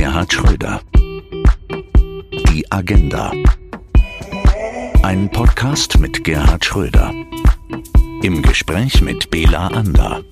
Gerhard Schröder. Die Agenda. Ein Podcast mit Gerhard Schröder. Im Gespräch mit Bela Ander.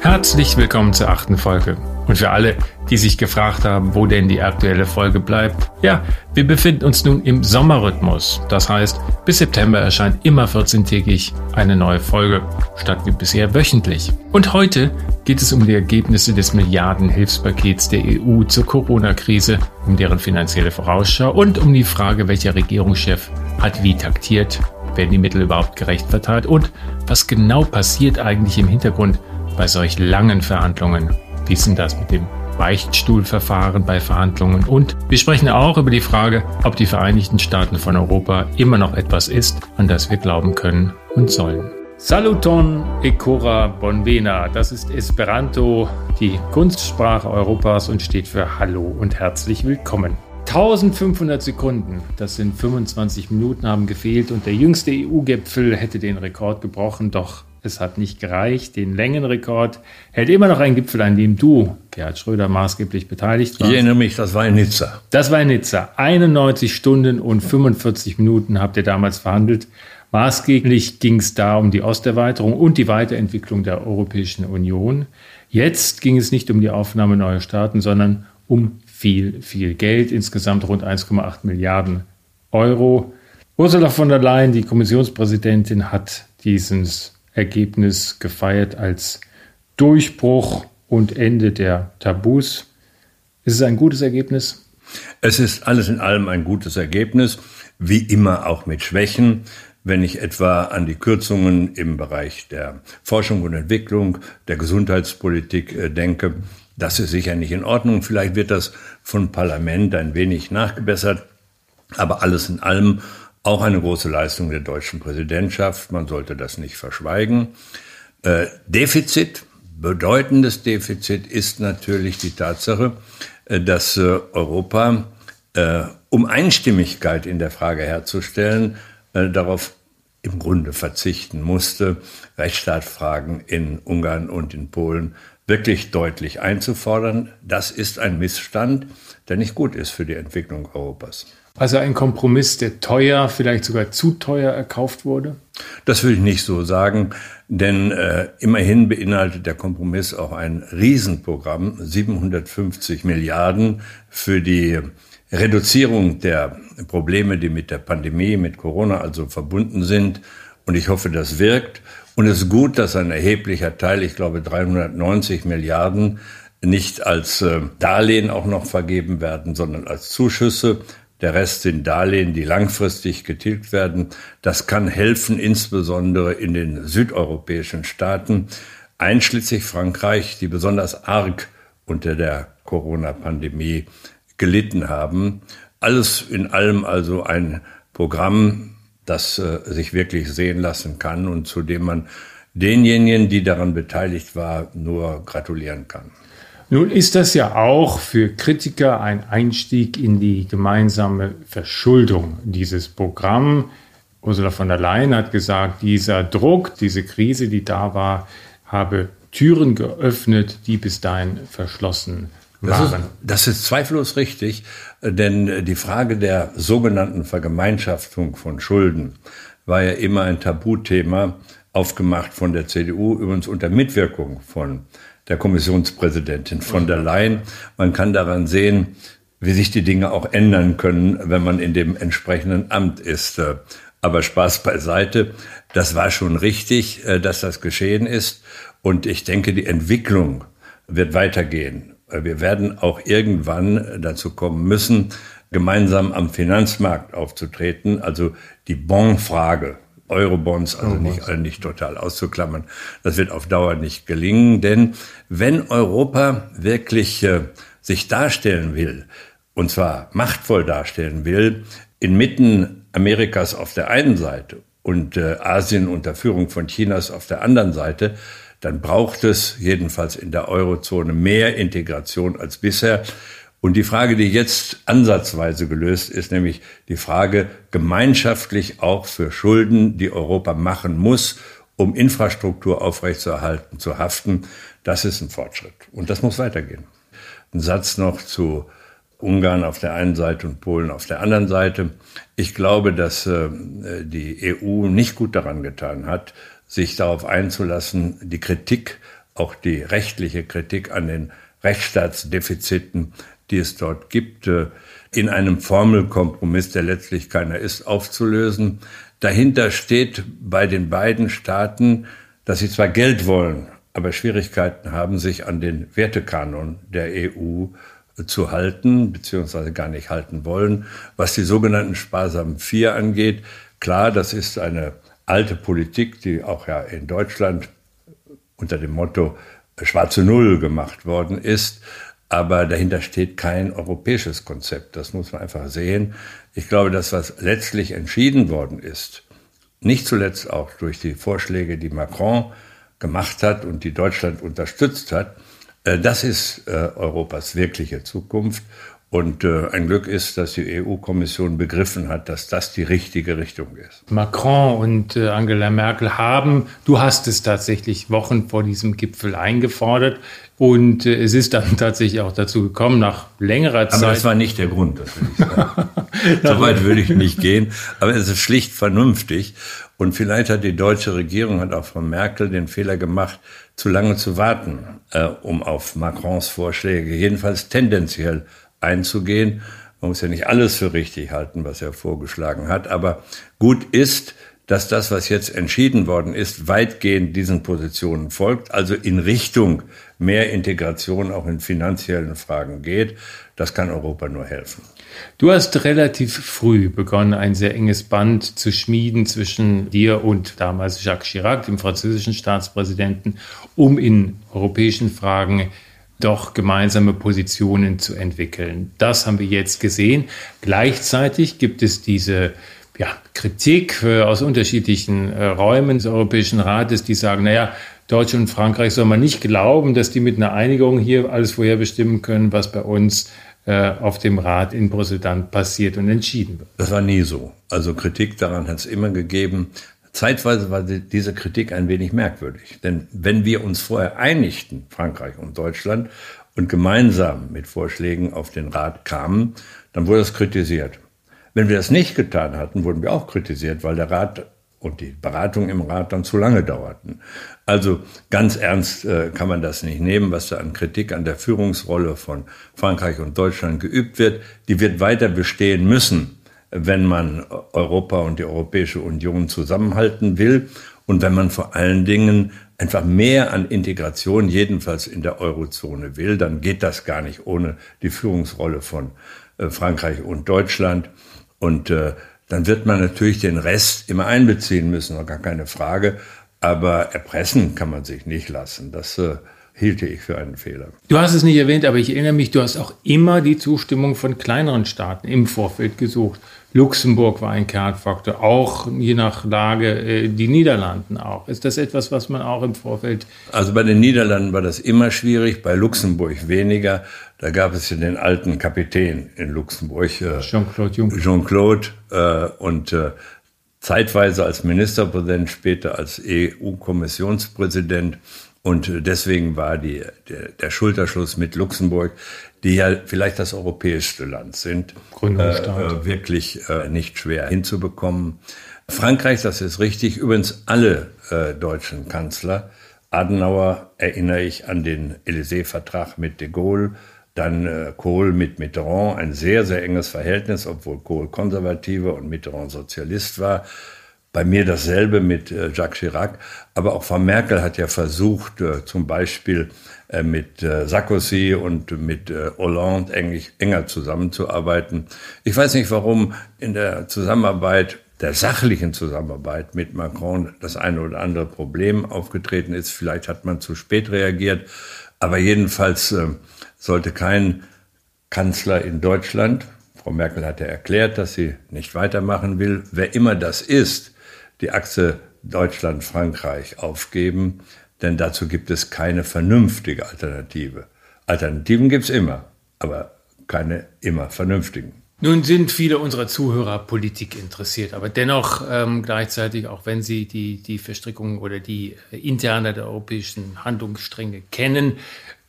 Herzlich willkommen zur achten Folge. Und für alle, die sich gefragt haben, wo denn die aktuelle Folge bleibt, ja, wir befinden uns nun im Sommerrhythmus. Das heißt, bis September erscheint immer 14-tägig eine neue Folge, statt wie bisher wöchentlich. Und heute geht es um die Ergebnisse des Milliardenhilfspakets der EU zur Corona-Krise, um deren finanzielle Vorausschau und um die Frage, welcher Regierungschef hat wie taktiert, werden die Mittel überhaupt gerecht verteilt und was genau passiert eigentlich im Hintergrund bei solch langen Verhandlungen. Wie ist denn das mit dem Beichtstuhlverfahren bei Verhandlungen? Und wir sprechen auch über die Frage, ob die Vereinigten Staaten von Europa immer noch etwas ist, an das wir glauben können und sollen. Saluton Ecora Bonvena, das ist Esperanto, die Kunstsprache Europas und steht für Hallo und herzlich willkommen. 1500 Sekunden, das sind 25 Minuten, haben gefehlt und der jüngste EU-Gipfel hätte den Rekord gebrochen, doch es hat nicht gereicht. Den Längenrekord hält immer noch ein Gipfel, an dem du, Gerhard Schröder, maßgeblich beteiligt warst. Ich erinnere mich, das war in Nizza. Das war in Nizza. 91 Stunden und 45 Minuten habt ihr damals verhandelt. Maßgeblich ging es da um die Osterweiterung und die Weiterentwicklung der Europäischen Union. Jetzt ging es nicht um die Aufnahme neuer Staaten, sondern um viel, viel Geld, insgesamt rund 1,8 Milliarden Euro. Ursula von der Leyen, die Kommissionspräsidentin, hat dieses Ergebnis gefeiert als Durchbruch und Ende der Tabus. Ist es ein gutes Ergebnis? Es ist alles in allem ein gutes Ergebnis, wie immer auch mit Schwächen. Wenn ich etwa an die Kürzungen im Bereich der Forschung und Entwicklung, der Gesundheitspolitik äh, denke, das ist sicher nicht in Ordnung. Vielleicht wird das vom Parlament ein wenig nachgebessert. Aber alles in allem auch eine große Leistung der deutschen Präsidentschaft. Man sollte das nicht verschweigen. Äh, Defizit, bedeutendes Defizit ist natürlich die Tatsache, äh, dass äh, Europa, um Einstimmigkeit in der Frage herzustellen, darauf im Grunde verzichten musste, Rechtsstaatfragen in Ungarn und in Polen wirklich deutlich einzufordern. Das ist ein Missstand, der nicht gut ist für die Entwicklung Europas. Also ein Kompromiss, der teuer, vielleicht sogar zu teuer erkauft wurde? Das will ich nicht so sagen, denn äh, immerhin beinhaltet der Kompromiss auch ein Riesenprogramm, 750 Milliarden für die Reduzierung der Probleme, die mit der Pandemie, mit Corona also verbunden sind. Und ich hoffe, das wirkt. Und es ist gut, dass ein erheblicher Teil, ich glaube 390 Milliarden, nicht als äh, Darlehen auch noch vergeben werden, sondern als Zuschüsse der Rest sind Darlehen, die langfristig getilgt werden. Das kann helfen, insbesondere in den südeuropäischen Staaten, einschließlich Frankreich, die besonders arg unter der Corona-Pandemie gelitten haben. Alles in allem also ein Programm, das äh, sich wirklich sehen lassen kann und zu dem man denjenigen, die daran beteiligt war, nur gratulieren kann. Nun ist das ja auch für Kritiker ein Einstieg in die gemeinsame Verschuldung dieses Programm. Ursula von der Leyen hat gesagt, dieser Druck, diese Krise, die da war, habe Türen geöffnet, die bis dahin verschlossen waren. Das ist, das ist zweifellos richtig, denn die Frage der sogenannten Vergemeinschaftung von Schulden war ja immer ein Tabuthema, aufgemacht von der CDU, übrigens unter Mitwirkung von der Kommissionspräsidentin von der Leyen. Man kann daran sehen, wie sich die Dinge auch ändern können, wenn man in dem entsprechenden Amt ist. Aber Spaß beiseite. Das war schon richtig, äh, dass das geschehen ist. Und ich denke, die Entwicklung wird weitergehen. Wir werden auch irgendwann dazu kommen müssen, gemeinsam am Finanzmarkt aufzutreten. Also die Bonfrage Eurobonds, also nicht, nicht total auszuklammern. Das wird auf Dauer nicht gelingen, denn wenn Europa wirklich äh, sich darstellen will, und zwar machtvoll darstellen will, inmitten Amerikas auf der einen Seite und äh, Asien unter Führung von Chinas auf der anderen Seite, dann braucht es jedenfalls in der Eurozone mehr Integration als bisher. Und die Frage, die jetzt ansatzweise gelöst ist, nämlich die Frage gemeinschaftlich auch für Schulden, die Europa machen muss, um Infrastruktur aufrechtzuerhalten, zu haften, das ist ein Fortschritt. Und das muss weitergehen. Ein Satz noch zu Ungarn auf der einen Seite und Polen auf der anderen Seite. Ich glaube, dass äh, die EU nicht gut daran getan hat, sich darauf einzulassen, die Kritik, auch die rechtliche Kritik an den Rechtsstaatsdefiziten, die es dort gibt, äh, in einem Formelkompromiss, der letztlich keiner ist, aufzulösen. Dahinter steht bei den beiden Staaten, dass sie zwar Geld wollen, aber Schwierigkeiten haben, sich an den Wertekanon der EU zu halten, beziehungsweise gar nicht halten wollen. Was die sogenannten sparsamen Vier angeht, klar, das ist eine alte Politik, die auch ja in Deutschland unter dem Motto schwarze Null gemacht worden ist. Aber dahinter steht kein europäisches Konzept. Das muss man einfach sehen. Ich glaube, das, was letztlich entschieden worden ist, nicht zuletzt auch durch die Vorschläge, die Macron gemacht hat und die Deutschland unterstützt hat, äh, das ist äh, Europas wirkliche Zukunft. Und äh, ein Glück ist, dass die EU-Kommission begriffen hat, dass das die richtige Richtung ist. Macron und Angela Merkel haben, du hast es tatsächlich Wochen vor diesem Gipfel eingefordert. Und es ist dann tatsächlich auch dazu gekommen, nach längerer Zeit. Aber das war nicht der Grund, das will ich sagen. so weit würde ich nicht gehen. Aber es ist schlicht vernünftig. Und vielleicht hat die deutsche Regierung, hat auch Frau Merkel den Fehler gemacht, zu lange zu warten, äh, um auf Macrons Vorschläge jedenfalls tendenziell einzugehen. Man muss ja nicht alles für richtig halten, was er vorgeschlagen hat, aber gut ist, dass das, was jetzt entschieden worden ist, weitgehend diesen Positionen folgt, also in Richtung mehr Integration auch in finanziellen Fragen geht. Das kann Europa nur helfen. Du hast relativ früh begonnen, ein sehr enges Band zu schmieden zwischen dir und damals Jacques Chirac, dem französischen Staatspräsidenten, um in europäischen Fragen doch gemeinsame Positionen zu entwickeln. Das haben wir jetzt gesehen. Gleichzeitig gibt es diese ja, Kritik äh, aus unterschiedlichen äh, Räumen des Europäischen Rates, die sagen, naja, Deutschland und Frankreich soll man nicht glauben, dass die mit einer Einigung hier alles vorherbestimmen können, was bei uns äh, auf dem Rat in Brüssel dann passiert und entschieden wird. Das war nie so. Also Kritik daran hat es immer gegeben. Zeitweise war diese Kritik ein wenig merkwürdig. Denn wenn wir uns vorher einigten, Frankreich und Deutschland, und gemeinsam mit Vorschlägen auf den Rat kamen, dann wurde das kritisiert. Wenn wir das nicht getan hatten, wurden wir auch kritisiert, weil der Rat und die Beratungen im Rat dann zu lange dauerten. Also ganz ernst äh, kann man das nicht nehmen, was da an Kritik an der Führungsrolle von Frankreich und Deutschland geübt wird. Die wird weiter bestehen müssen, wenn man Europa und die Europäische Union zusammenhalten will und wenn man vor allen Dingen einfach mehr an Integration, jedenfalls in der Eurozone will, dann geht das gar nicht ohne die Führungsrolle von äh, Frankreich und Deutschland. Und äh, dann wird man natürlich den Rest immer einbeziehen müssen, gar keine Frage. Aber erpressen kann man sich nicht lassen. Das äh, hielte ich für einen Fehler. Du hast es nicht erwähnt, aber ich erinnere mich, du hast auch immer die Zustimmung von kleineren Staaten im Vorfeld gesucht. Luxemburg war ein Kernfaktor, auch je nach Lage äh, die Niederlanden auch. Ist das etwas, was man auch im Vorfeld. Also bei den Niederlanden war das immer schwierig, bei Luxemburg weniger. Da gab es ja den alten Kapitän in Luxemburg, äh, Jean-Claude Juncker. Jean-Claude äh, und äh, zeitweise als Ministerpräsident, später als EU-Kommissionspräsident. Und deswegen war die, der, der, Schulterschluss mit Luxemburg, die ja vielleicht das europäischste Land sind, äh, wirklich äh, nicht schwer hinzubekommen. Frankreich, das ist richtig, übrigens alle äh, deutschen Kanzler. Adenauer erinnere ich an den Élysée-Vertrag mit de Gaulle, dann äh, Kohl mit Mitterrand, ein sehr, sehr enges Verhältnis, obwohl Kohl Konservativer und Mitterrand Sozialist war. Bei mir dasselbe mit äh, Jacques Chirac. Aber auch Frau Merkel hat ja versucht, äh, zum Beispiel äh, mit Sarkozy und mit Hollande englich, enger zusammenzuarbeiten. Ich weiß nicht, warum in der Zusammenarbeit der sachlichen Zusammenarbeit mit Macron das eine oder andere Problem aufgetreten ist. Vielleicht hat man zu spät reagiert. Aber jedenfalls sollte kein Kanzler in Deutschland, Frau Merkel hat ja erklärt, dass sie nicht weitermachen will, wer immer das ist, die Achse Deutschland-Frankreich aufgeben, denn dazu gibt es keine vernünftige Alternative. Alternativen gibt es immer, aber keine immer vernünftigen. Nun sind viele unserer Zuhörer Politik interessiert, aber dennoch ähm, gleichzeitig, auch wenn sie die, die Verstrickungen oder die Interne der europäischen Handlungsstränge kennen,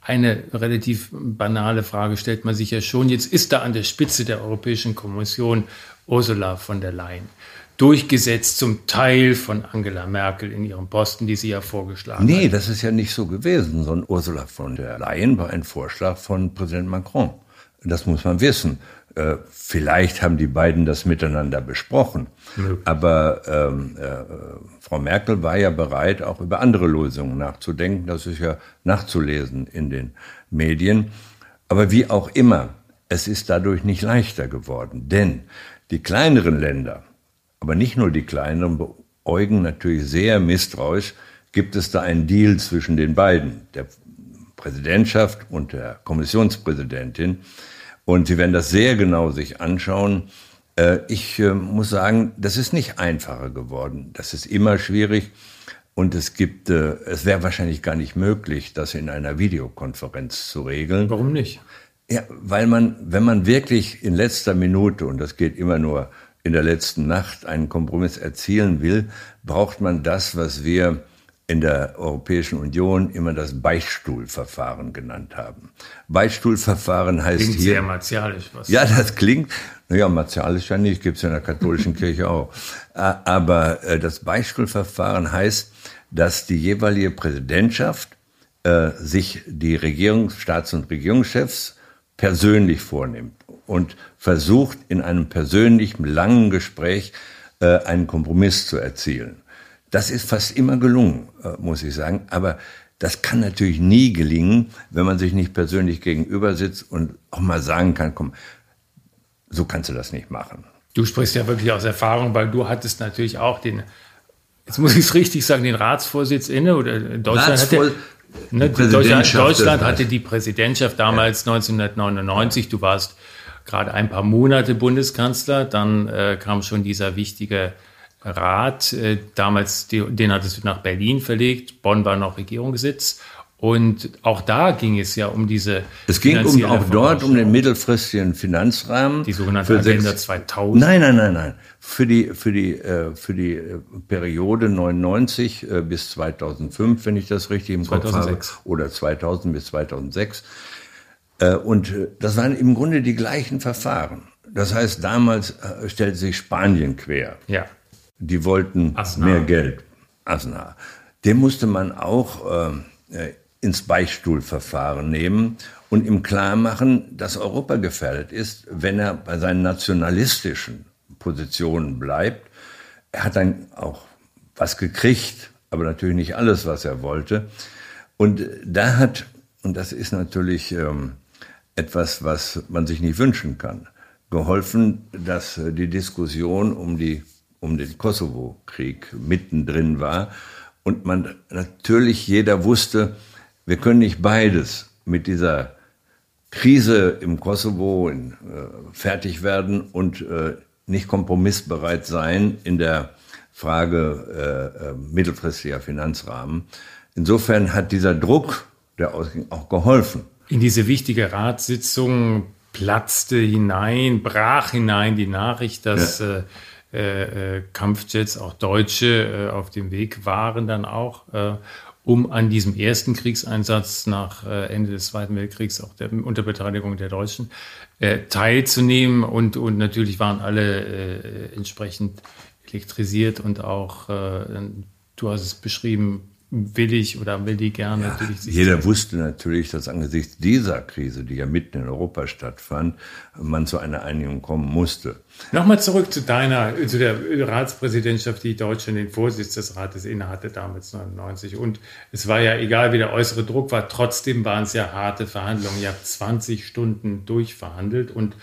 eine relativ banale Frage stellt man sich ja schon. Jetzt ist da an der Spitze der Europäischen Kommission Ursula von der Leyen durchgesetzt, zum Teil von Angela Merkel in ihrem Posten, die sie ja vorgeschlagen nee, hat. Nee, das ist ja nicht so gewesen, sondern Ursula von der Leyen war ein Vorschlag von Präsident Macron. Das muss man wissen. Äh, vielleicht haben die beiden das miteinander besprochen. Ja. Aber ähm, äh, Frau Merkel war ja bereit, auch über andere Lösungen nachzudenken. Das ist ja nachzulesen in den Medien. Aber wie auch immer, es ist dadurch nicht leichter geworden. Denn die kleineren Länder, aber nicht nur die kleineren, beäugen natürlich sehr misstrauisch, gibt es da einen Deal zwischen den beiden, der Präsidentschaft und der Kommissionspräsidentin. Und Sie werden das sehr genau sich anschauen. Äh, ich äh, muss sagen, das ist nicht einfacher geworden. Das ist immer schwierig. Und es gibt, äh, es wäre wahrscheinlich gar nicht möglich, das in einer Videokonferenz zu regeln. Warum nicht? Ja, weil man, wenn man wirklich in letzter Minute, und das geht immer nur in der letzten Nacht, einen Kompromiss erzielen will, braucht man das, was wir in der Europäischen Union immer das Beichtstuhlverfahren genannt haben. Beichtstuhlverfahren heißt klingt hier. sehr martialisch. Was ja, das klingt. Naja, martialisch ja nicht, gibt's ja in der katholischen Kirche auch. Aber äh, das Beichtstuhlverfahren heißt, dass die jeweilige Präsidentschaft äh, sich die Regierungs-, Staats- und Regierungschefs persönlich vornimmt und versucht, in einem persönlichen, langen Gespräch äh, einen Kompromiss zu erzielen. Das ist fast immer gelungen, äh, muss ich sagen. Aber das kann natürlich nie gelingen, wenn man sich nicht persönlich gegenüber sitzt und auch mal sagen kann, komm, so kannst du das nicht machen. Du sprichst ja wirklich aus Erfahrung, weil du hattest natürlich auch den, jetzt muss ich es richtig sagen, den Ratsvorsitz inne oder Deutschland Ratsvor hatte, ne, Deutschland, Deutschland hatte die Präsidentschaft damals ja. 1999. Du warst gerade ein paar Monate Bundeskanzler, dann äh, kam schon dieser wichtige Rat, äh, damals, den hattest du nach Berlin verlegt, Bonn war noch Regierungssitz. Und auch da ging es ja um diese. Es ging um, auch dort um den mittelfristigen Finanzrahmen. Die sogenannte Agenda sechs, 2000. Nein, nein, nein, nein. Für die, für die, äh, für die äh, Periode 99 äh, bis 2005, wenn ich das richtig im 2006. Kopf habe. Oder 2000 bis 2006. Äh, und äh, das waren im Grunde die gleichen Verfahren. Das heißt, damals äh, stellte sich Spanien quer. Ja. Die wollten Asna. mehr Geld. Asna. Den musste man auch äh, ins Beichtstuhlverfahren nehmen und ihm klar machen, dass Europa gefährdet ist, wenn er bei seinen nationalistischen Positionen bleibt. Er hat dann auch was gekriegt, aber natürlich nicht alles, was er wollte. Und da hat, und das ist natürlich ähm, etwas, was man sich nicht wünschen kann, geholfen, dass die Diskussion um die um den Kosovo-Krieg mittendrin war und man natürlich jeder wusste, wir können nicht beides mit dieser Krise im Kosovo in, äh, fertig werden und äh, nicht kompromissbereit sein in der Frage äh, äh mittelfristiger Finanzrahmen. Insofern hat dieser Druck, der ausging, auch geholfen. In diese wichtige Ratssitzung platzte hinein, brach hinein die Nachricht, dass ja. äh, äh, Kampfjets, auch deutsche, äh, auf dem Weg waren dann auch, äh, um an diesem ersten Kriegseinsatz nach äh, Ende des Zweiten Weltkriegs, auch der, unter Beteiligung der Deutschen, äh, teilzunehmen. Und, und natürlich waren alle entsprechend elektrisiert und auch, du hast es beschrieben, will ich oder will die gerne ja, Jeder wusste natürlich, dass angesichts dieser Krise, die ja mitten in Europa stattfand, man zu einer Einigung kommen musste. Nochmal zurück zu deiner, zu der Ratspräsidentschaft, die Deutschland den Vorsitz des Rates innehatte damals 99. Und es war ja egal, wie der äußere Druck war, trotzdem waren es ja harte Verhandlungen. Ihr habt 20 Stunden durchverhandelt und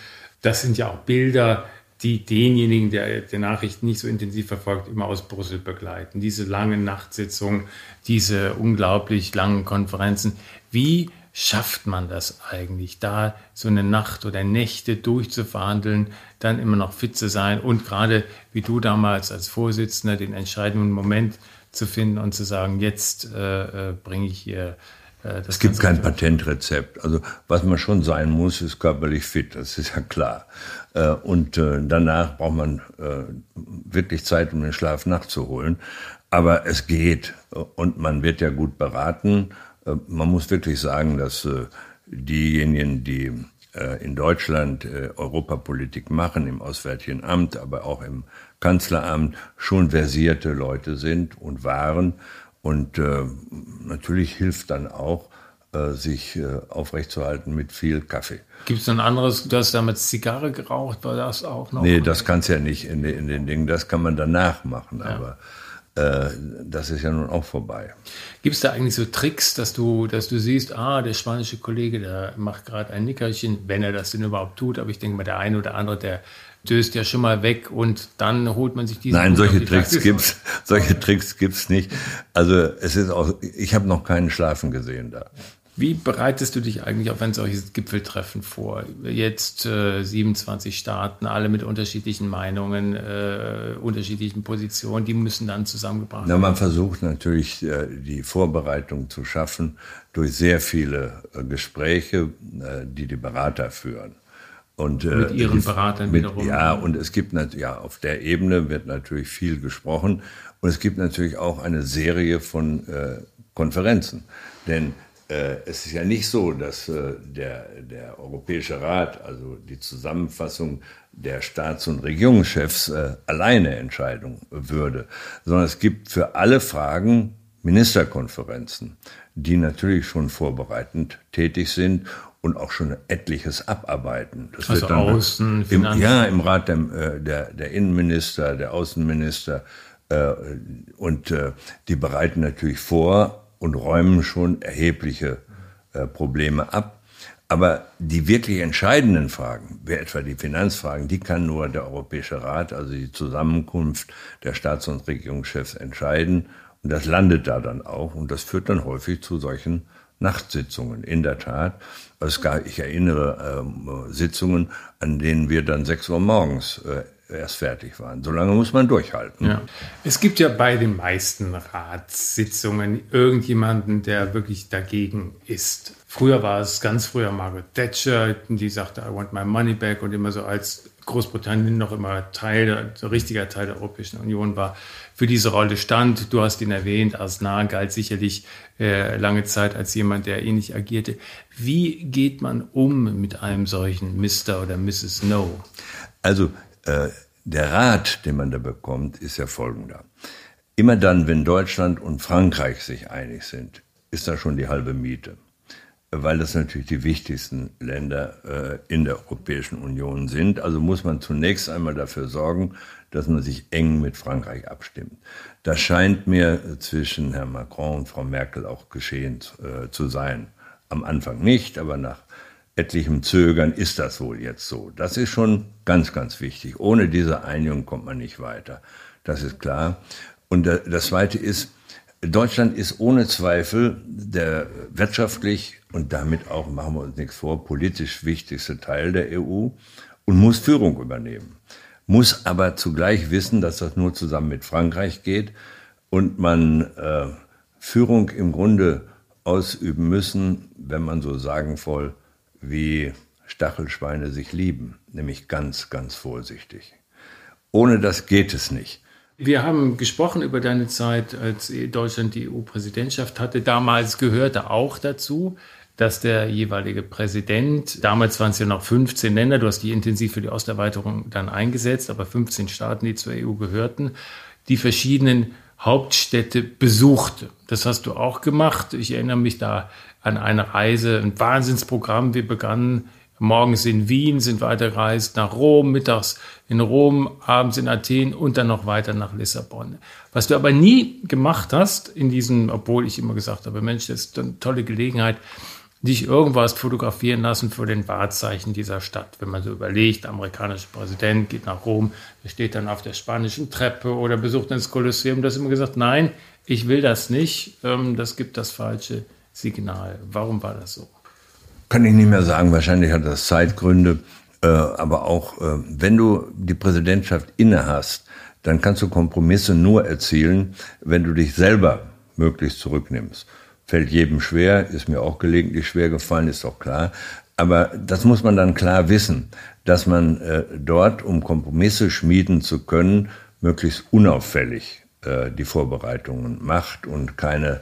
das sind ja auch Bilder, die denjenigen, der die Nachrichten nicht so intensiv verfolgt, immer aus Brüssel begleiten. Diese langen Nachtsitzungen, diese unglaublich langen Konferenzen. Wie schafft man das eigentlich, da so eine Nacht oder Nächte durchzuverhandeln, dann immer noch fit zu sein und gerade wie du damals als Vorsitzender den entscheidenden Moment zu finden und zu sagen, jetzt äh, äh bringe ich hier äh, es gibt kein Patentrezept. Also was man schon sein muss, ist körperlich fit, das ist ja klar. Äh, und äh, danach braucht man wirklich Zeit, um den Schlaf nachzuholen. Aber es geht und man wird ja gut beraten man muss wirklich sagen, dass diejenigen, die in Deutschland Europapolitik machen, im Auswärtigen Amt, aber auch im Kanzleramt, schon versierte Leute sind und waren. Und natürlich hilft dann auch, sich aufrechtzuerhalten mit viel Kaffee. Gibt es ein anderes, du hast damals Zigarre geraucht, war das auch noch? Nee, das kannst ja nicht in, in, den Dingen, das kann man danach machen, ja. aber äh, das ist ja nun auch vorbei. Gibt es da eigentlich so Tricks, dass du, dass du siehst, ah, der spanische Kollege, der macht gerade ein Nickerchen, wenn er das denn überhaupt tut, aber ich denke mal, der eine oder andere, der döst ja schon mal weg und dann holt man sich diese. Nein, solche Tricks gibt's, solche Tricks gibt's nicht. Also es ist auch, ich habe noch keinen Schlafen gesehen da. Wie bereitest du dich eigentlich auf ein solches Gipfeltreffen vor? Jetzt äh, 27 Staaten, alle mit unterschiedlichen Meinungen, äh, unterschiedlichen Positionen, die müssen dann zusammengebracht werden. Man versucht natürlich äh, die Vorbereitung zu schaffen durch sehr viele äh, Gespräche, äh, die die Berater führen. Und, äh, mit ihren die, Beratern mit, wiederum. Ja, und es gibt ja auf der Ebene wird natürlich viel gesprochen und es gibt natürlich auch eine Serie von Konferenzen, denn äh, es ist ja nicht so, dass äh, der, der Europäische Rat, also die Zusammenfassung der Staats- und Regierungschefs, äh, alleine Entscheidung würde, sondern es gibt für alle Fragen Ministerkonferenzen, die natürlich schon vorbereitend tätig sind und auch schon etliches abarbeiten. Das also wird dann Außen, im, Ja, im Rat der, der, der Innenminister, der Außenminister äh, und äh, die bereiten natürlich vor, und räumen schon erhebliche äh, Probleme ab. Aber die wirklich entscheidenden Fragen, wie etwa die Finanzfragen, die kann nur der Europäische Rat, also die Zusammenkunft der Staats- und Regierungschefs entscheiden. Und das landet da dann auch. Und das führt dann häufig zu solchen Nachtsitzungen, in der Tat. Also es gab, ich erinnere äh, Sitzungen, an denen wir dann sechs Uhr morgens äh, erst fertig waren. So lange muss man durchhalten. Ja. Es gibt ja bei den meisten Ratssitzungen irgendjemanden, der wirklich dagegen ist. Früher war es ganz früher Margaret Thatcher, die sagte, I want my money back und immer so als Großbritannien noch immer Teil, so richtiger Teil der Europäischen Union war, für diese Rolle stand. Du hast ihn erwähnt, Asnar galt sicherlich äh, lange Zeit als jemand, der ähnlich agierte. Wie geht man um mit einem solchen Mr. oder Mrs. No? Also äh, der Rat, den man da bekommt, ist ja folgender. Immer dann, wenn Deutschland und Frankreich sich einig sind, ist da schon die halbe Miete. Weil das natürlich die wichtigsten Länder äh, in der Europäischen Union sind. Also muss man zunächst einmal dafür sorgen, dass man sich eng mit Frankreich abstimmt. Das scheint mir zwischen Herrn Macron und Frau Merkel auch geschehen äh, zu sein. Am Anfang nicht, aber nach etlichem Zögern ist das wohl jetzt so. Das ist schon ganz, ganz wichtig. Ohne diese Einigung kommt man nicht weiter. Das ist klar. Und das Zweite ist, Deutschland ist ohne Zweifel der wirtschaftlich und damit auch, machen wir uns nichts vor, politisch wichtigste Teil der EU und muss Führung übernehmen. Muss aber zugleich wissen, dass das nur zusammen mit Frankreich geht und man äh, Führung im Grunde ausüben müssen, wenn man so sagen soll, wie Stachelschweine sich lieben, nämlich ganz, ganz vorsichtig. Ohne das geht es nicht. Wir haben gesprochen über deine Zeit, als Deutschland die EU-Präsidentschaft hatte. Damals gehörte auch dazu, dass der jeweilige Präsident, damals waren es ja noch 15 Länder, du hast die intensiv für die Osterweiterung dann eingesetzt, aber 15 Staaten, die zur EU gehörten, die verschiedenen Hauptstädte besuchte. Das hast du auch gemacht. Ich erinnere mich da an eine Reise, ein Wahnsinnsprogramm. Wir begannen morgens in Wien, sind weitergereist nach Rom, mittags in Rom, abends in Athen und dann noch weiter nach Lissabon. Was du aber nie gemacht hast in diesem, obwohl ich immer gesagt habe, Mensch, das ist eine tolle Gelegenheit, dich irgendwas fotografieren lassen für den Wahrzeichen dieser Stadt. Wenn man so überlegt, amerikanischer Präsident geht nach Rom, der steht dann auf der spanischen Treppe oder besucht das Kolosseum, das immer gesagt, nein, ich will das nicht, ähm, das gibt das falsche Signal. Warum war das so? Kann ich nicht mehr sagen. Wahrscheinlich hat das Zeitgründe. Äh, aber auch, äh, wenn du die Präsidentschaft inne hast, dann kannst du Kompromisse nur erzielen, wenn du dich selber möglichst zurücknimmst. Fällt jedem schwer, ist mir auch gelegentlich schwer gefallen, ist doch klar. Aber das muss man dann klar wissen, dass man äh, dort, um Kompromisse schmieden zu können, möglichst unauffällig äh, die Vorbereitungen macht und keine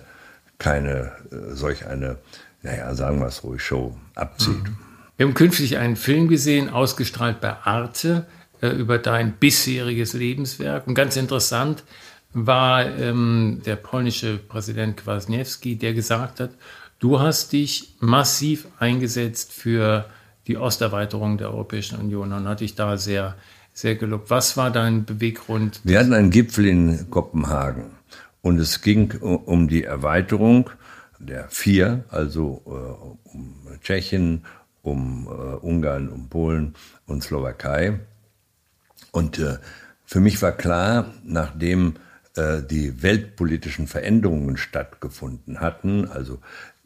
keine äh, solch eine, naja, sagen wir es ruhig, Show abzieht. Mhm. Wir haben künftig einen Film gesehen, ausgestrahlt bei Arte, äh, über dein bisheriges Lebenswerk. Und ganz interessant war ähm, der polnische Präsident Kwasniewski, der gesagt hat, du hast dich massiv eingesetzt für die Osterweiterung der Europäischen Union und hat dich da sehr, sehr gelobt. Was war dein Beweggrund? Wir hatten einen Gipfel in Kopenhagen und es ging um die Erweiterung der vier, also äh, um Tschechien, um äh, Ungarn, um Polen und Slowakei. Und äh, für mich war klar, nachdem äh, die weltpolitischen Veränderungen stattgefunden hatten, also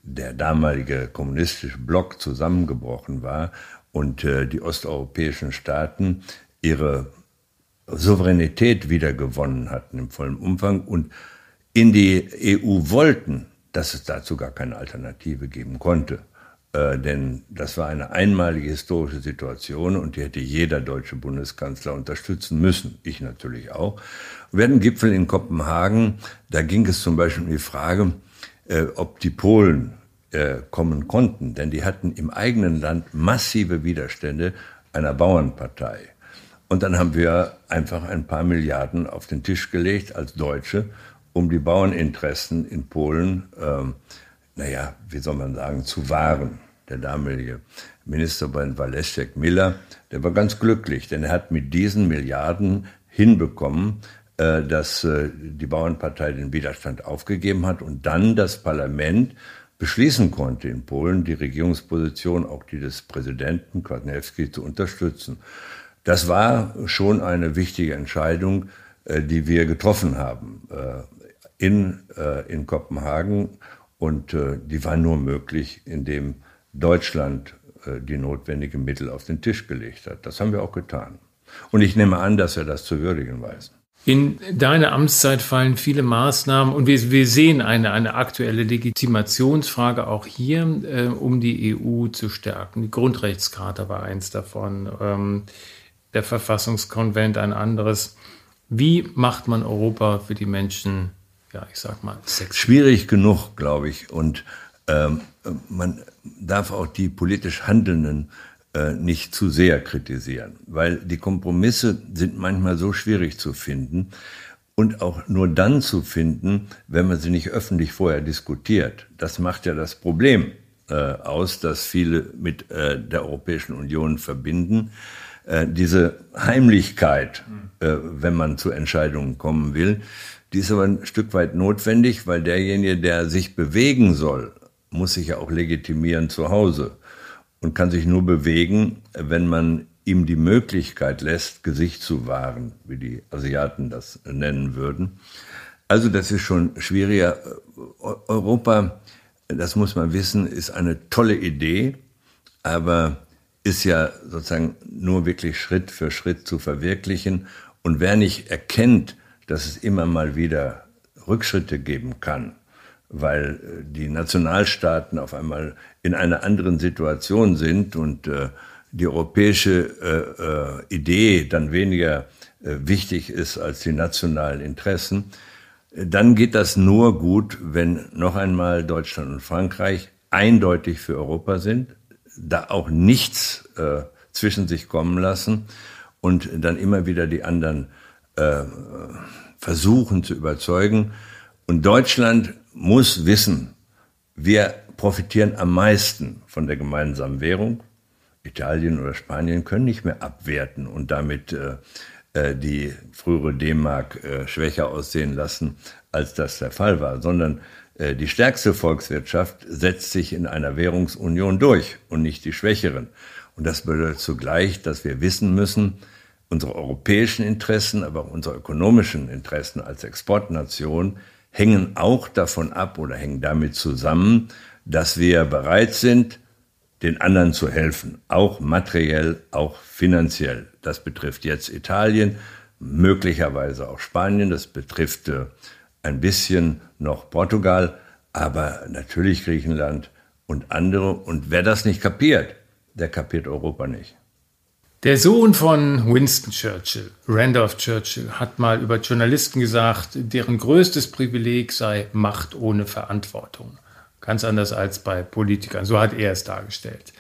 der damalige kommunistische Block zusammengebrochen war und äh, die osteuropäischen Staaten ihre Souveränität wiedergewonnen hatten im vollen Umfang und in die EU wollten, dass es dazu gar keine Alternative geben konnte. Äh, denn das war eine einmalige historische Situation und die hätte jeder deutsche Bundeskanzler unterstützen müssen. Ich natürlich auch. Wir hatten Gipfel in Kopenhagen, da ging es zum Beispiel um die Frage, äh, ob die Polen äh, kommen konnten, denn die hatten im eigenen Land massive Widerstände einer Bauernpartei. Und dann haben wir einfach ein paar Milliarden auf den Tisch gelegt als Deutsche, um die Bauerninteressen in Polen, ähm, naja, wie soll man sagen, zu wahren der damalige Ministerpräsident Waleszek Miller, der war ganz glücklich, denn er hat mit diesen Milliarden hinbekommen, äh, dass äh, die Bauernpartei den Widerstand aufgegeben hat und dann das Parlament beschließen konnte, in Polen die Regierungsposition, auch die des Präsidenten Kwasniewski, zu unterstützen. Das war schon eine wichtige Entscheidung, äh, die wir getroffen haben in, in Kopenhagen. Und die war nur möglich, indem Deutschland äh, die notwendigen Mittel auf den Tisch gelegt hat. Das haben wir auch getan. Und ich nehme an, dass er das zu würdigen weiß. In deine Amtszeit fallen viele Maßnahmen und wir, wir sehen eine, eine aktuelle Legitimationsfrage auch hier, äh, um die EU zu stärken. Die Grundrechtscharta war eins davon, ähm, der Verfassungskonvent ein anderes. Wie macht man Europa für die Menschen, ja, ich sag mal, sexy? Schwierig genug, glaube ich. Und ähm, man darf auch die politisch Handelnden äh, nicht zu sehr kritisieren, weil die Kompromisse sind manchmal so schwierig zu finden und auch nur dann zu finden, wenn man sie nicht öffentlich vorher diskutiert. Das macht ja das Problem äh, aus, das viele mit äh, der Europäischen Union verbinden. Äh, diese Heimlichkeit, äh, wenn man zu Entscheidungen kommen will, die ist aber ein Stück weit notwendig, weil derjenige, der sich bewegen soll, muss sich ja auch legitimieren zu Hause und kann sich nur bewegen, wenn man ihm die Möglichkeit lässt, Gesicht zu wahren, wie die Asiaten das nennen würden. Also das ist schon schwieriger. Europa, das muss man wissen, ist eine tolle Idee, aber ist ja sozusagen nur wirklich Schritt für Schritt zu verwirklichen. Und wer nicht erkennt, dass es immer mal wieder Rückschritte geben kann, weil äh, die Nationalstaaten auf einmal in einer anderen Situation sind und äh, die europäische äh, Idee dann weniger wichtig ist als die nationalen Interessen, dann geht das nur gut, wenn noch einmal Deutschland und Frankreich eindeutig für Europa sind, da auch nichts zwischen sich kommen lassen und dann immer wieder die anderen äh, versuchen zu überzeugen. Und Deutschland muss wissen, wir profitieren am meisten von der gemeinsamen Währung. Italien oder Spanien können nicht mehr abwerten und damit äh, äh die frühere D-Mark äh, schwächer aussehen lassen, als das der Fall war, sondern äh, die stärkste Volkswirtschaft setzt sich in einer Währungsunion durch und nicht die schwächeren. Und das bedeutet zugleich, dass wir wissen müssen, unsere europäischen Interessen, aber auch unsere ökonomischen Interessen als Exportnation hängen auch davon ab oder hängen damit zusammen, dass wir bereit sind, den anderen zu helfen, auch materiell, auch finanziell. Das betrifft jetzt Italien, möglicherweise auch Spanien, das betrifft äh, ein bisschen noch Portugal, aber natürlich Griechenland und andere. Und wer das nicht kapiert, der kapiert Europa nicht. Der Sohn von Winston Churchill, Randolph Churchill, hat mal über Journalisten gesagt, deren größtes Privileg sei Macht ohne Verantwortung. Ganz anders als bei Politikern. So hat er es dargestellt.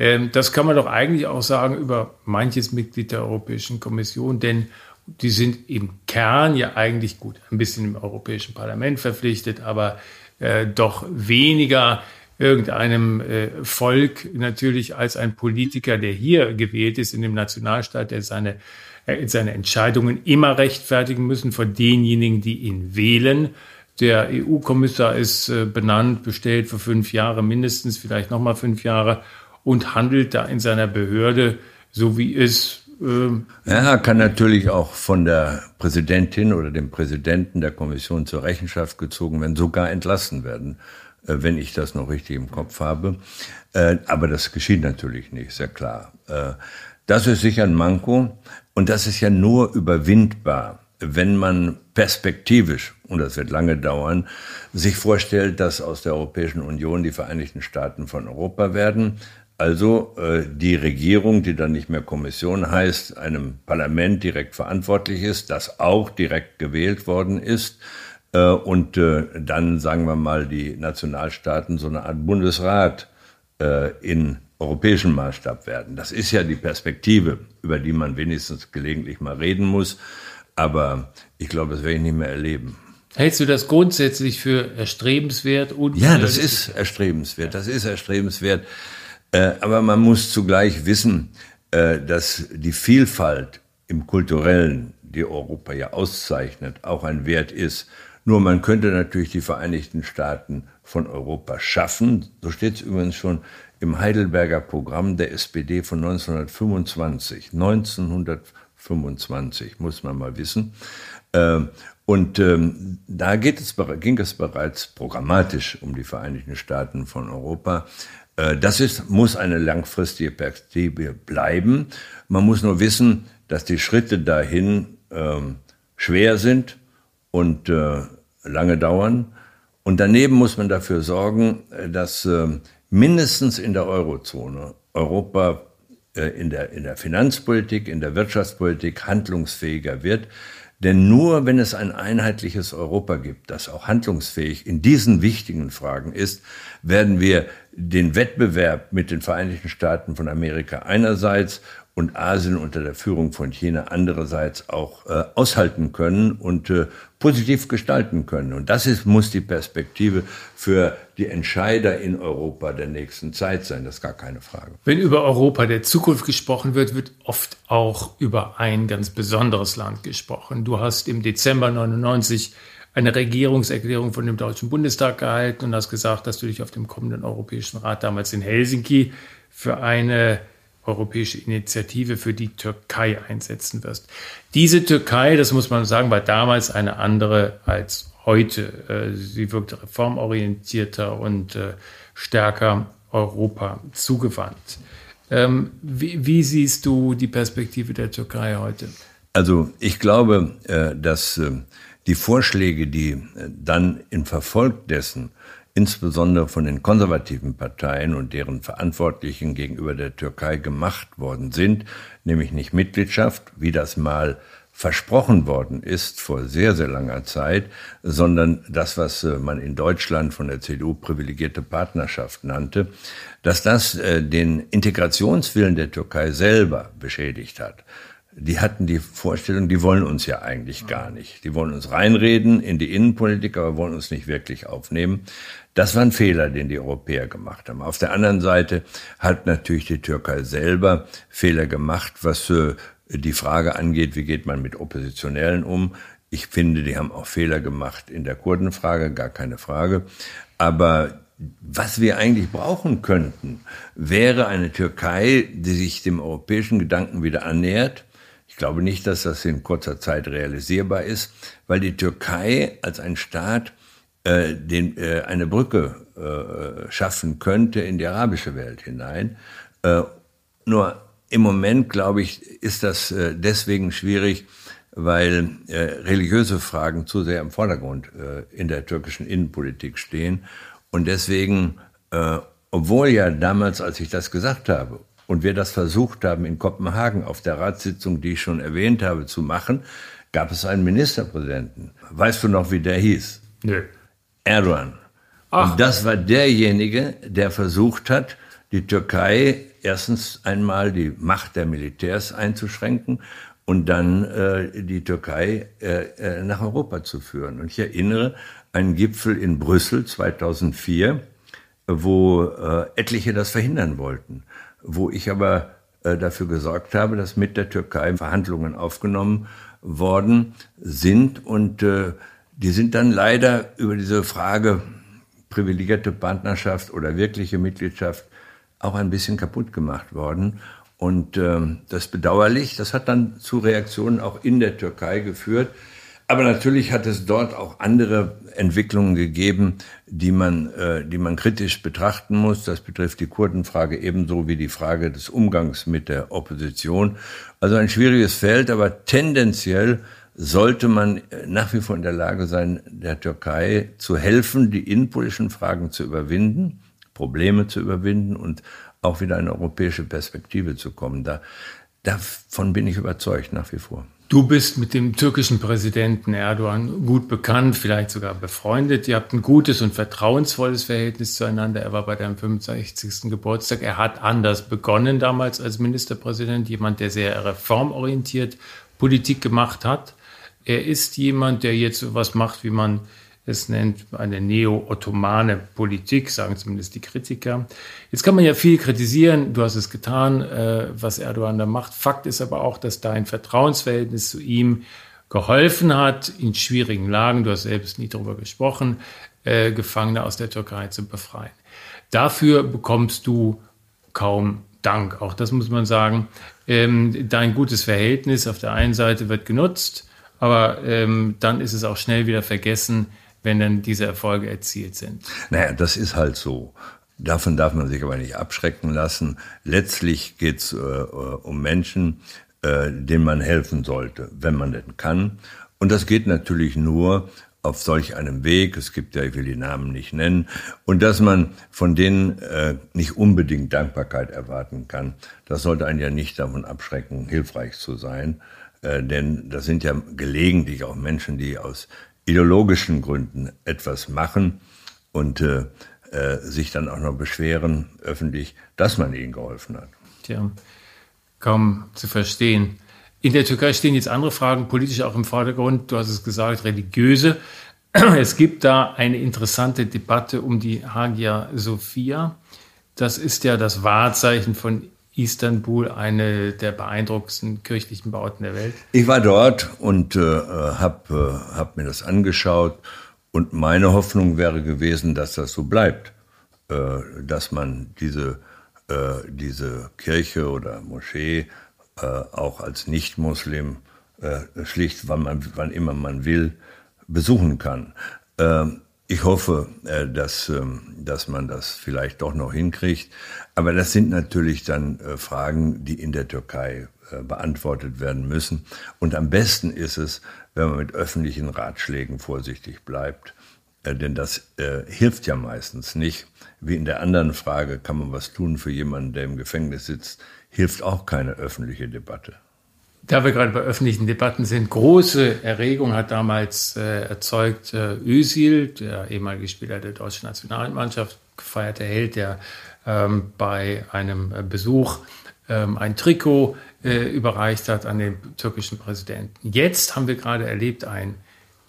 Ähm, das kann man doch eigentlich auch sagen über manches Mitglied der Europäischen Kommission, denn die sind im Kern ja eigentlich gut, ein bisschen im Europäischen Parlament verpflichtet, aber äh, doch weniger irgendeinem äh, Volk natürlich als ein Politiker, der hier gewählt ist in dem Nationalstaat, der seine, äh, seine Entscheidungen immer rechtfertigen müssen vor denjenigen, die ihn wählen. Der EU-Kommissar ist äh, benannt, bestellt für fünf Jahre mindestens, vielleicht nochmal fünf Jahre und handelt da in seiner Behörde so wie es ähm, ja, kann natürlich auch von der Präsidentin oder dem Präsidenten der Kommission zur Rechenschaft gezogen werden, sogar entlassen werden. Äh, wenn ich das noch richtig im Kopf habe. Äh, aber das geschieht natürlich nicht, sehr klar. Äh, das ist sicher ein Manko und das ist ja nur überwindbar, wenn man perspektivisch, und das wird lange dauern, sich vorstellt, dass aus der Europäischen Union die Vereinigten Staaten von Europa werden. Also die Regierung, die dann nicht mehr Kommission heißt, einem Parlament direkt verantwortlich ist, das auch direkt gewählt worden ist äh, und äh, dann, sagen wir mal, die Nationalstaaten so eine Art Bundesrat äh, in europäischem Maßstab werden. Das ist ja die Perspektive, über die man wenigstens gelegentlich mal reden muss. Aber ich glaube, das werde ich nicht mehr erleben. Hältst du das grundsätzlich für erstrebenswert? Und ja, das ist erstrebenswert. Das ist erstrebenswert. aber man muss zugleich wissen, dass die Vielfalt im Kulturellen, die Europa ja auszeichnet, auch ein Wert ist. Nur man könnte natürlich die Vereinigten Staaten von Europa schaffen. So steht es übrigens schon im Heidelberger Programm der SPD von 1925. 1925, muss man mal wissen. Ähm, und ähm, da geht es, ging es bereits programmatisch um die Vereinigten Staaten von Europa. Äh, das ist, muss eine langfristige Perspektive bleiben. Man muss nur wissen, dass die Schritte dahin ähm, schwer sind und äh, lange dauern. Und daneben muss man dafür sorgen, äh, dass äh, mindestens in der Eurozone Europa äh, in der, in der Finanzpolitik, in der Wirtschaftspolitik handlungsfähiger wird. Denn nur wenn es ein einheitliches Europa gibt, das auch handlungsfähig in diesen wichtigen Fragen ist, werden wir den Wettbewerb mit den Vereinigten Staaten von Amerika einerseits und Asien unter der Führung von China andererseits auch äh, aushalten können und äh, positiv gestalten können. Und das ist, muss die Perspektive für die Entscheider in Europa der nächsten Zeit sein. Das ist gar keine Frage. Wenn über Europa der Zukunft gesprochen wird, wird oft auch über ein ganz besonderes Land gesprochen. Du hast im Dezember 99 eine Regierungserklärung von dem Deutschen Bundestag gehalten und hast gesagt, dass du dich auf dem kommenden Europäischen Rat damals in Helsinki für eine europäische Initiative für die Türkei einsetzen wirst. Diese Türkei, das muss man sagen, war damals eine andere als heute. Äh, sie wirkte reformorientierter und äh, stärker Europa zugewandt. Ähm, wie, siehst du die Perspektive der Türkei heute? Also ich glaube, äh, dass die Vorschläge, die dann in Verfolg dessen insbesondere von den konservativen Parteien und deren Verantwortlichen gegenüber der Türkei gemacht worden sind, nämlich nicht Mitgliedschaft, wie das mal versprochen worden ist vor sehr, sehr langer Zeit, sondern das, was äh, man in Deutschland von der CDU privilegierte Partnerschaft nannte, dass das äh, den Integrationswillen der Türkei selber beschädigt hat die hatten die Vorstellung, die wollen uns ja eigentlich gar nicht. Die wollen uns reinreden in die Innenpolitik, aber wollen uns nicht wirklich aufnehmen. Das war ein Fehler, den die Europäer gemacht haben. Auf der anderen Seite hat natürlich die Türkei selber Fehler gemacht, was äh, die Frage angeht, wie geht man mit Oppositionellen um. Ich finde, die haben auch Fehler gemacht in der Kurdenfrage, gar keine Frage. Aber was wir eigentlich brauchen könnten, wäre eine Türkei, die sich dem europäischen Gedanken wieder annähert, glaube nicht, dass das in kurzer Zeit realisierbar ist, weil die Türkei als ein Staat äh, den, äh, eine Brücke äh, schaffen könnte in die arabische Welt hinein. Äh, nur im Moment, glaube ich, ist das äh, deswegen schwierig, weil äh, religiöse Fragen zu sehr im Vordergrund in der türkischen Innenpolitik stehen. Und deswegen, obwohl ja damals, als ich das gesagt habe, Und wir das versucht haben in Kopenhagen auf der Ratssitzung, die ich schon erwähnt habe, zu machen, gab es einen Ministerpräsidenten. Weißt du noch, wie der hieß? Nö. Erdogan. Ach. Und das war derjenige, der versucht hat, die Türkei erstens einmal die Macht der Militärs einzuschränken und dann äh, die Türkei äh, äh, nach Europa zu führen. Und ich erinnere einen Gipfel in Brüssel 2004, wo äh, etliche das verhindern wollten, wo ich aber äh, dafür gesorgt habe, dass mit der Türkei Verhandlungen aufgenommen worden sind und äh, die sind dann leider über diese Frage privilegierte Partnerschaft oder wirkliche Mitgliedschaft auch ein bisschen kaputt gemacht worden. Und ähm, das bedauerlich. Das hat dann zu Reaktionen auch in der Türkei geführt. Aber natürlich hat es dort auch andere Entwicklungen gegeben, die man, äh, die man kritisch betrachten muss. Das betrifft die Kurdenfrage ebenso wie die Frage des Umgangs mit der Opposition. Also ein schwieriges Feld, aber tendenziell sollte man nach wie vor in der Lage sein, der Türkei zu helfen, die innenpolitischen Fragen zu überwinden, Probleme zu überwinden und auch wieder eine europäische Perspektive zu kommen. Da, davon bin ich überzeugt nach wie vor. Du bist mit dem türkischen Präsidenten Erdogan gut bekannt, vielleicht sogar befreundet. Ihr habt ein gutes und vertrauensvolles Verhältnis zueinander. Er war bei deinem 65. Geburtstag. Er hat anders begonnen damals als Ministerpräsident, jemand, der sehr reformorientiert Politik gemacht hat. Er ist jemand, der jetzt so was macht, wie man es nennt, eine neo-ottomane Politik, sagen zumindest die Kritiker. Jetzt kann man ja viel kritisieren, du hast es getan, äh, was Erdogan da macht. Fakt ist aber auch, dass dein Vertrauensverhältnis zu ihm geholfen hat, in schwierigen Lagen, du hast selbst nie darüber gesprochen, äh, Gefangene aus der Türkei zu befreien. Dafür bekommst du kaum Dank, auch das muss man sagen. Ähm, dein gutes Verhältnis auf der einen Seite wird genutzt, aber ähm, dann ist es auch schnell wieder vergessen, wenn dann diese Erfolge erzielt sind. Naja, das ist halt so. Davon darf man sich aber nicht abschrecken lassen. Letztlich geht es äh, um Menschen, äh, denen man helfen sollte, wenn man denn kann. Und das geht natürlich nur auf solch einem Weg. Es gibt ja, ich will die Namen nicht nennen. Und dass man von denen äh, nicht unbedingt Dankbarkeit erwarten kann, das sollte einen ja nicht davon abschrecken, hilfreich zu sein. Äh, denn das sind ja gelegentlich auch Menschen, die aus ideologischen Gründen etwas machen und äh, äh, sich dann auch noch beschweren öffentlich, dass man ihnen geholfen hat. Tja, kaum zu verstehen. In der Türkei stehen jetzt andere Fragen, politisch auch im Vordergrund. Du hast es gesagt, religiöse. Es gibt da eine interessante Debatte um die Hagia Sophia. Das ist ja das Wahrzeichen von Istanbul eine der beeindruckendsten kirchlichen Bauten der Welt? Ich war dort und äh, habe äh, hab mir das angeschaut und meine Hoffnung wäre gewesen, dass das so bleibt, äh, dass man diese, äh, diese Kirche oder Moschee äh, auch als Nicht-Muslim äh, schlicht, wann, man, wann immer man will, besuchen kann. Ähm, ich hoffe, äh, dass, ähm, dass man das vielleicht doch noch hinkriegt. Aber das sind natürlich dann äh, Fragen, die in der Türkei äh, beantwortet werden müssen. Und am besten ist es, wenn man mit öffentlichen Ratschlägen vorsichtig bleibt. Denn das hilft ja meistens nicht. Wie in der anderen Frage, kann man was tun für jemanden, der im Gefängnis sitzt, hilft auch keine öffentliche Debatte. Da wir gerade bei öffentlichen Debatten sind, große Erregung hat damals äh, erzeugt äh, Özil, der ehemalige Spieler der deutschen Nationalmannschaft, gefeierter Held, der ähm, bei einem äh, Besuch ähm, ein Trikot äh, überreicht hat an den türkischen Präsidenten. Jetzt haben wir gerade erlebt ein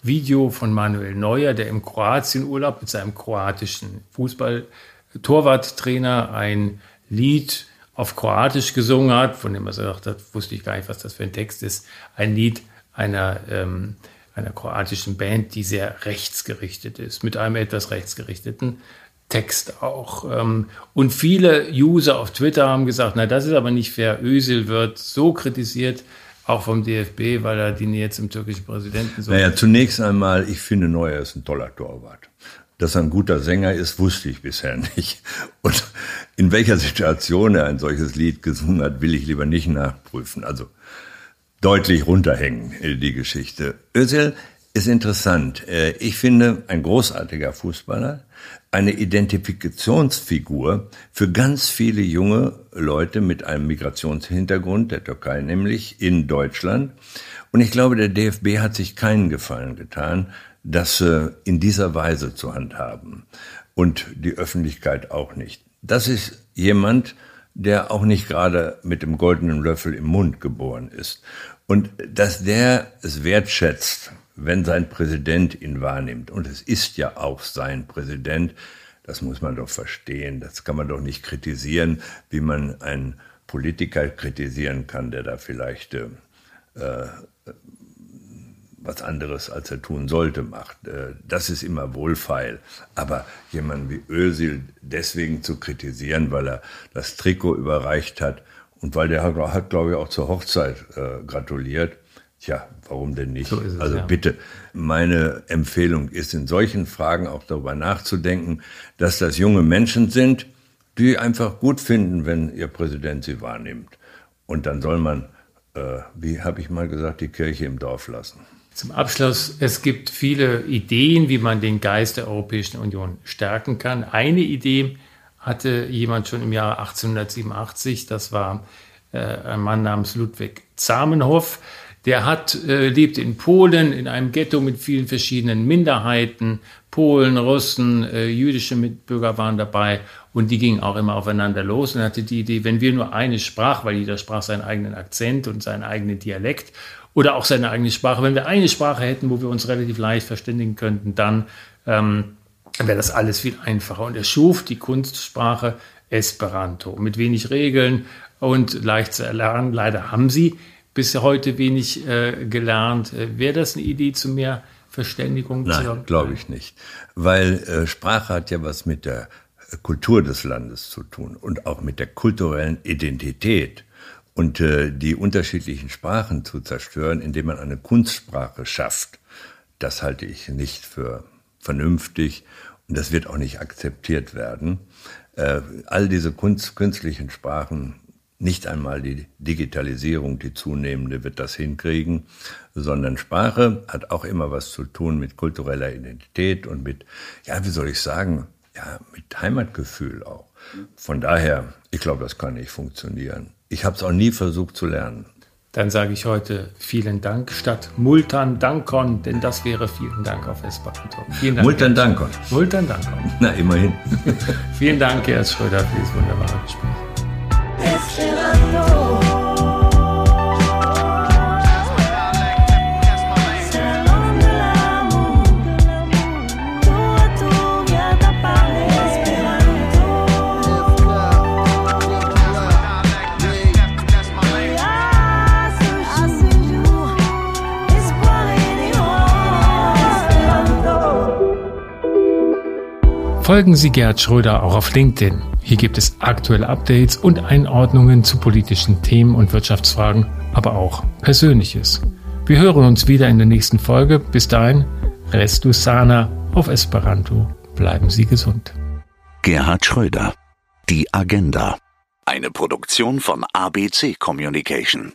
Video von Manuel Neuer, der im Kroatien-Urlaub mit seinem kroatischen Fußball-Torwarttrainer ein Lied auf Kroatisch gesungen hat, von dem er gesagt hat, wusste ich gar nicht, was das für ein Text ist, ein Lied einer, ähm, einer kroatischen Band, die sehr rechtsgerichtet ist, mit einem etwas rechtsgerichteten Text auch. Ähm, und viele User auf Twitter haben gesagt, na, das ist aber nicht fair. Ösil wird so kritisiert, auch vom DFB, weil er die Nähe zum türkischen Präsidenten so. Naja, zunächst einmal, ich finde, Neuer ist ein toller Torwart. Dass er ein guter Sänger ist, wusste ich bisher nicht. Und in welcher Situation er ein solches Lied gesungen hat, will ich lieber nicht nachprüfen. Also deutlich runterhängen, äh, die Geschichte. Özil ist interessant. Äh, ich finde, ein großartiger Fußballer, eine Identifikationsfigur für ganz viele junge Leute mit einem Migrationshintergrund, der Türkei nämlich, in Deutschland. Und ich glaube, der DFB hat sich keinen Gefallen getan, das äh, in dieser Weise zu handhaben. Und die Öffentlichkeit auch nicht. Das ist jemand, der auch nicht gerade mit dem goldenen Löffel im Mund geboren ist. Und dass der es wertschätzt, wenn sein Präsident ihn wahrnimmt, und es ist ja auch sein Präsident, das muss man doch verstehen, das kann man doch nicht kritisieren, wie man einen Politiker kritisieren kann, der da vielleicht äh, äh was anderes, als er tun sollte, macht. Äh, das ist immer wohlfeil. Aber jemanden wie Özil deswegen zu kritisieren, weil er das Trikot überreicht hat und weil der hat, glaube ich, auch zur Hochzeit äh, gratuliert. Tja, warum denn nicht? So es, also ja. bitte, meine Empfehlung ist in solchen Fragen auch darüber nachzudenken, dass das junge Menschen sind, die einfach gut finden, wenn ihr Präsident sie wahrnimmt. Und dann soll man, äh, wie habe ich mal gesagt, die Kirche im Dorf lassen. Zum Abschluss, es gibt viele Ideen, wie man den Geist der Europäischen Union stärken kann. Eine Idee hatte jemand schon im Jahr 1887, das war äh, ein Mann namens Ludwig Zamenhof. Der hat, äh, lebte in Polen in einem Ghetto mit vielen verschiedenen Minderheiten. Polen, Russen, äh, jüdische Mitbürger waren dabei und die gingen auch immer aufeinander los und hatte die Idee, wenn wir nur eine Sprach, weil jeder sprach seinen eigenen Akzent und seinen eigenen Dialekt oder auch seine eigene Sprache. Wenn wir eine Sprache hätten, wo wir uns relativ leicht verständigen könnten, dann ähm, wäre das alles viel einfacher. Und er schuf die Kunstsprache Esperanto mit wenig Regeln und leicht zu erlernen. Leider haben sie bis heute wenig äh, gelernt. Äh, wäre das eine Idee zu mehr Verständigung? Nein, glaube ich nicht. Weil äh, Sprache hat ja was mit der Kultur des Landes zu tun und auch mit der kulturellen Identität und äh, die unterschiedlichen Sprachen zu zerstören, indem man eine Kunstsprache schafft, das halte ich nicht für vernünftig und das wird auch nicht akzeptiert werden. Äh, all diese Kunst, künstlichen Sprachen, nicht einmal die Digitalisierung, die zunehmende, wird das hinkriegen, sondern Sprache hat auch immer was zu tun mit kultureller Identität und mit, ja, wie soll ich sagen, ja, mit Heimatgefühl auch. Von daher, ich glaube, das kann nicht funktionieren. Ich habe es auch nie versucht zu lernen. Dann sage ich heute vielen Dank statt Multan Dankon, denn das wäre vielen Dank auf Esperanto. Vielen Dank. Multan Dankon. Multan Dankon. Na, immerhin. vielen Dank, Herr Schröder, für dieses wunderbare Gespräch. Folgen Sie Gerhard Schröder auch auf LinkedIn. Hier gibt es aktuelle Updates und Einordnungen zu politischen Themen und Wirtschaftsfragen, aber auch Persönliches. Wir hören uns wieder in der nächsten Folge. Bis dahin, restu sana auf Esperanto. Bleiben Sie gesund. Gerhard Schröder. Die Agenda. Eine Produktion von ABC Communication.